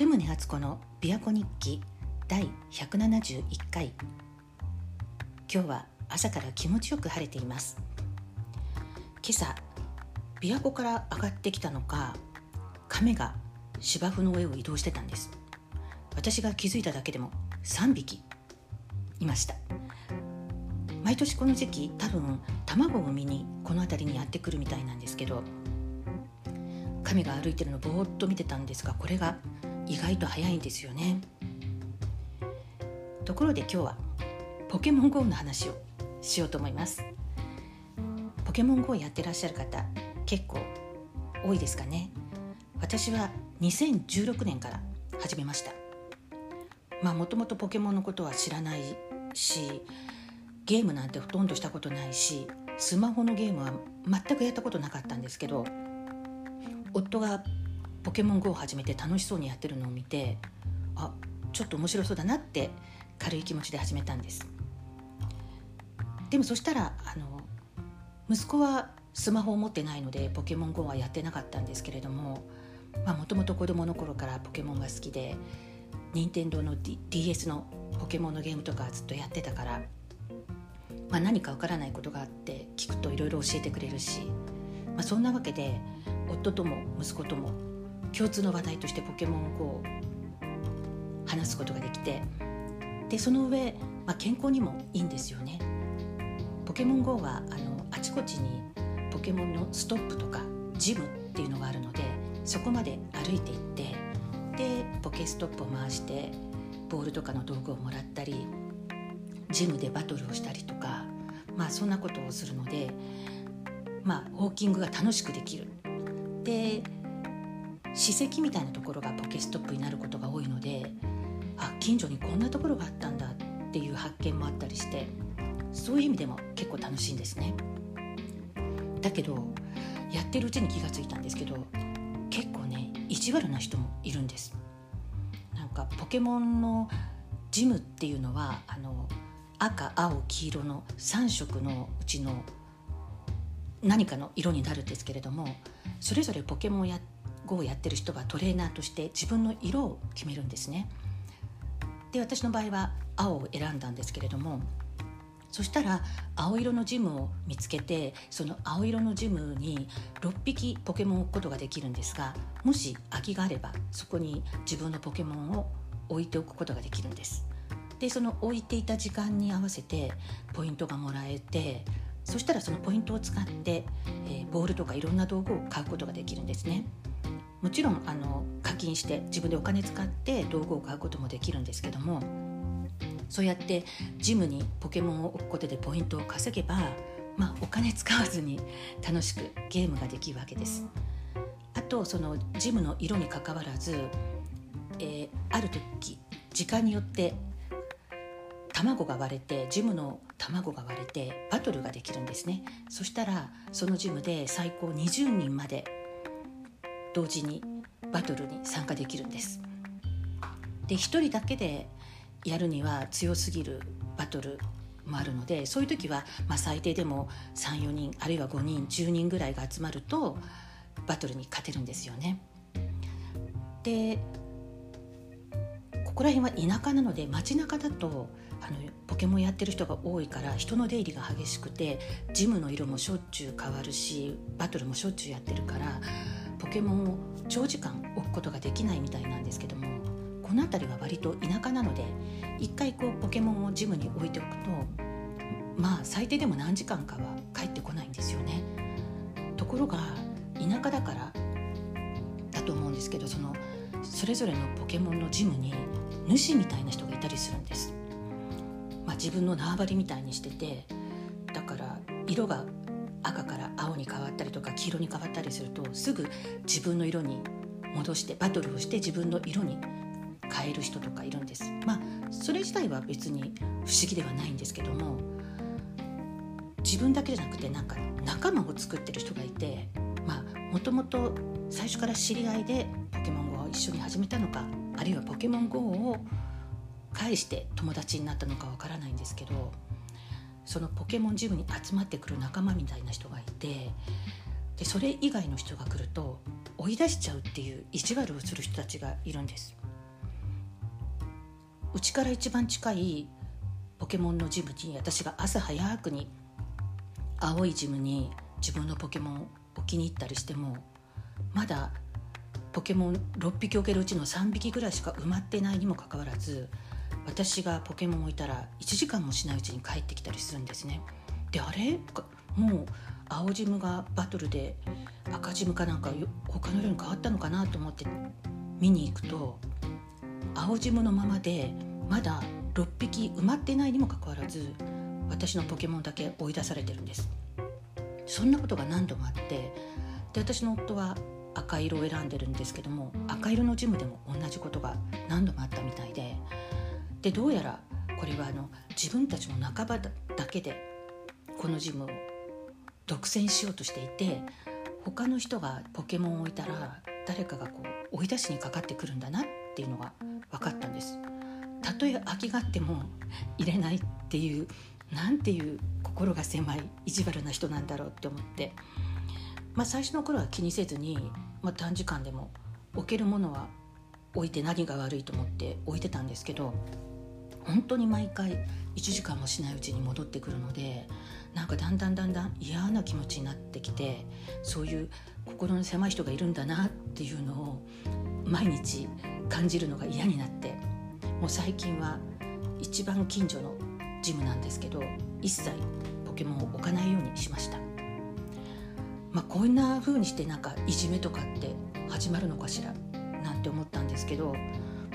音宗敦子の琵琶湖日記第171回。今日は朝から気持ちよく晴れています。今朝琵琶湖から上がってきたのか亀が芝生の上を移動してたんです。私が気づいただけでも3匹いました。毎年この時期多分卵を産みにこの辺りにやってくるみたいなんですけど亀が歩いてるのをぼーっと見てたんですがこれが意外と早いんですよね。ところで今日はポケモン GO の話をしようと思います。ポケモン GO やってらっしゃる方結構多いですかね。私は2016年から始めました。まあもともとポケモンのことは知らないしゲームなんてほとんどしたことないしスマホのゲームは全くやったことなかったんですけど夫がポケモン GO を始めて楽しそうにやってるのを見てあちょっと面白そうだなって軽い気持ちで始めたんです。でもそしたらあの息子はスマホを持ってないのでポケモン GO はやってなかったんですけれどももともと子供の頃からポケモンが好きで任天堂の、D、DS のポケモンのゲームとかずっとやってたから、まあ、何かわからないことがあって聞くといろいろ教えてくれるし、まあ、そんなわけで夫とも息子とも共通の話題としてポケモン GO を話すことができてでその上、まあ、健康にもいいんですよね。ポケモン GO はあのあちこちにポケモンのストップとかジムっていうのがあるのでそこまで歩いていってでポケストップを回してボールとかの道具をもらったりジムでバトルをしたりとかまあそんなことをするのでまあウォーキングが楽しくできるで史跡みたいなところがポケストップになることが多いのであ近所にこんなところがあったんだっていう発見もあったりしてそういう意味でも結構楽しいんですね。だけどやってるうちに気がついたんですけど結構ね意地悪な人もいるんです。なんかポケモンのジムっていうのはあの赤青黄色の3色のうちの何かの色になるんですけれどもそれぞれポケモンをやって GO をやってる人はトレーナーとして自分の色を決めるんですね。で私の場合は青を選んだんですけれどもそしたら青色のジムを見つけてその青色のジムに6匹ポケモンを置くことができるんですがもし空きがあればそこに自分のポケモンを置いておくことができるんです。でその置いていた時間に合わせてポイントがもらえてそしたらそのポイントを使って、えー、ボールとかいろんな道具を買うことができるんですね。もちろんあの課金して自分でお金使って道具を買うこともできるんですけどもそうやってジムにポケモンを置くことでポイントを稼げば、まあ、お金使わずに楽しくゲームができるわけです。あとそのジムの色にかかわらず、えー、ある時時間によって卵が割れてジムの卵が割れてバトルができるんですねそしたらそのジムで最高20人まで同時にバトルに参加できるんですで1人だけでやるには強すぎるバトルもあるのでそういう時は、まあ、最低でも34人あるいは5人10人ぐらいが集まるとバトルに勝てるんですよね。でここら辺は田舎なので街中だとあのポケモンやってる人が多いから人の出入りが激しくてジムの色もしょっちゅう変わるしバトルもしょっちゅうやってるからポケモンを長時間置くことができないみたいなんですけどもこの辺りは割と田舎なので一回こうポケモンをジムに置いておくとまあ最低でも何時間かは帰ってこないんですよね。ところが田舎だからだと思うんですけどそのそれぞれのポケモンのジムに主みたいな人がいたりするんです。まあ、自分の縄張りみたいにしててだから色が赤から青に変わったりとか黄色に変わったりするとすぐ自分の色に戻してバトルをして自分の色に変える人とかいるんです。まあそれ自体は別に不思議ではないんですけども自分だけじゃなくてなんか仲間を作ってる人がいてまあもともと最初から知り合いでポケモン GO を一緒に始めたのかあるいはポケモン GO を介して友達になったのかわからないんですけどそのポケモンジムに集まってくる仲間みたいな人がいてでそれ以外の人が来ると追い出しちゃうっていう意地悪をする人たちがいるんです。うちから一番近いポケモンのジムに私が朝早くに青いジムに自分のポケモンを置きに行ったりしてもまだポケモン6匹置けるうちの3匹ぐらいしか埋まってないにもかかわらず私がポケモンを置いたら1時間もしないうちに帰ってきたりするんですね。であれ？もう青ジムがバトルで赤ジムかなんか他の色に変わったのかなと思って見に行くと青ジムのままでまだ6匹埋まってないにもかかわらず私のポケモンだけ追い出されてるんですそんなことが何度もあってで私の夫は赤色を選んでるんですけども赤色のジムでも同じことが何度もあったみたいででどうやらこれはあの自分たちの仲間だけでこのジムを独占しようとしていて他の人がポケモンを置いたら誰かがこう追い出しにかかってくるんだなっていうのが分かったんです。たとえ空きがあっても入れないっていうなんていう心が狭い意地悪な人なんだろうって思って、まあ、最初の頃は気にせずに、まあ、短時間でも置けるものは置いて何が悪いと思って置いてたんですけど本当に毎回1時間もしないうちに戻ってくるのでなんかだんだんだんだん嫌な気持ちになってきてそういう心の狭い人がいるんだなっていうのを毎日感じるのが嫌になってもう最近は一番近所のジムなんですけど一切ポケモンを置かないようにしました。まあ、こんな風にしてなんかいじめとかって始まるのかしらなんて思ったんですけど、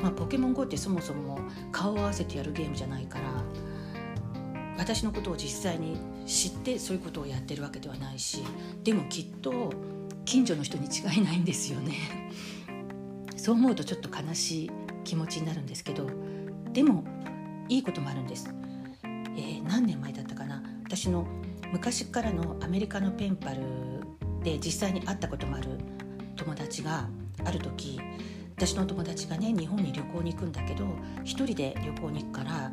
まあ、ポケモン GO ってそもそも顔を合わせてやるゲームじゃないから私のことを実際に知ってそういうことをやってるわけではないしでもきっと近所の人に違いないんですよね。そう思うとちょっと悲しい気持ちになるんですけどでもいいこともあるんです、えー、何年前だったかな。私の昔からのアメリカのペンパルで実際に会ったこともある友達がある時私の友達がね日本に旅行に行くんだけど一人で旅行に行くから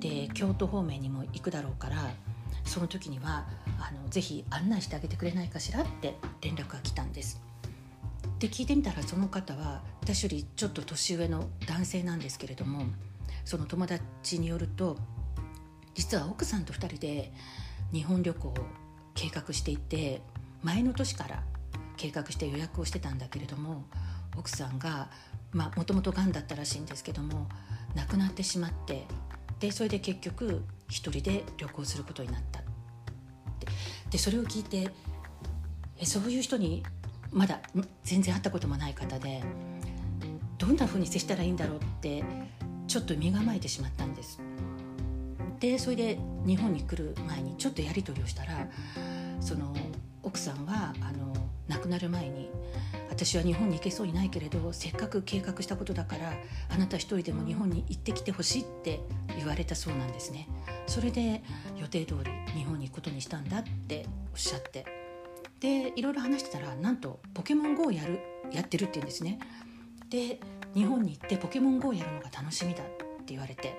で京都方面にも行くだろうからその時にはあのぜひ案内してあげてくれないかしらって連絡が来たんです。で聞いてみたらその方は私よりちょっと年上の男性なんですけれどもその友達によると実は奥さんと2人で日本旅行を計画していて前の年から計画して予約をしてたんだけれども奥さんがもともとがんだったらしいんですけども亡くなってしまってでそれで結局一人で旅行することになったでそれを聞いてえそういう人にまだ全然会ったこともない方でどんなふうに接したらいいんだろうってちょっと身構えてしまったんです。でそれで日本に来る前にちょっとやり取りをしたらその奥さんはあの亡くなる前に私は日本に行けそうにないけれどせっかく計画したことだからあなた一人でも日本に行ってきてほしいって言われたそうなんですね。それで予定通り日本に行くことにしたんだっておっしゃって。でいろいろ話してたらなんとポケモン GO をやるやってるって言うんですね。で日本に行ってポケモン GO をやるのが楽しみだって言われて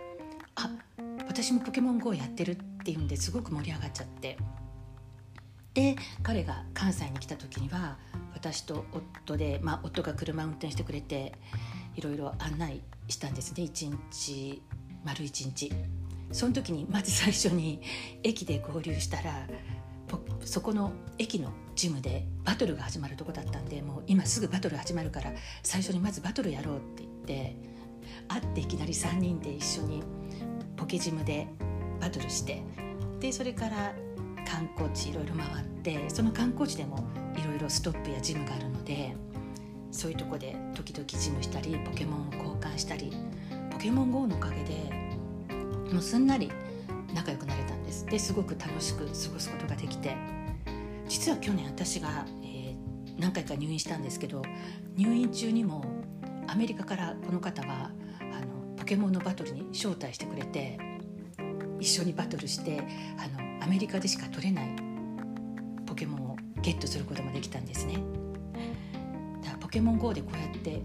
あ私もポケモン GO やってるっていうんですごく盛り上がっちゃって。で彼が関西に来た時には私と夫で、まあ、夫が車運転してくれていろいろ案内したんですね。一日丸一日。その時にまず最初に駅で合流したらそこの駅のジムでバトルが始まるとこだったんでもう今すぐバトル始まるから最初にまずバトルやろうって言って会っていきなり3人で一緒にポケジムでバトルしてでそれから観光地いろいろ回ってその観光地でもいろストップやジムがあるのでそういうとこで時々ジムしたりポケモンを交換したりポケモン GO のおかげでもうすんなり仲良くなれたんです。ですごく楽しく過ごすことができて実は去年私が、えー、何回か入院したんですけど入院中にもアメリカからこの方はあのポケモンのバトルに招待してくれて一緒にバトルしてあのアメリカでしか取れないゲットすることもできたんですね。だからポケモン GO でこうやって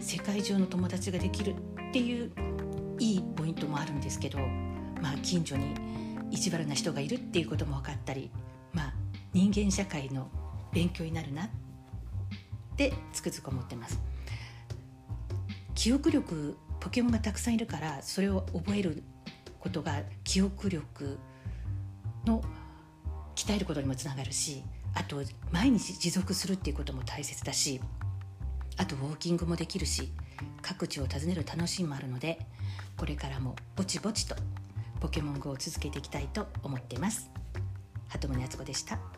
世界中の友達ができるっていういいポイントもあるんですけど、まあ、近所に意地悪な人がいるっていうことも分かったり、まあ、人間社会の勉強になるなってつくづく思ってます。記憶力ポケモンがたくさんいるからそれを覚えることが記憶力の鍛えることにもつながるしあと毎日持続するっていうことも大切だしあとウォーキングもできるし各地を訪ねる楽しみもあるのでこれからもぼちぼちとポケモン GO を続けていきたいと思っています。鳩宗敦子でした。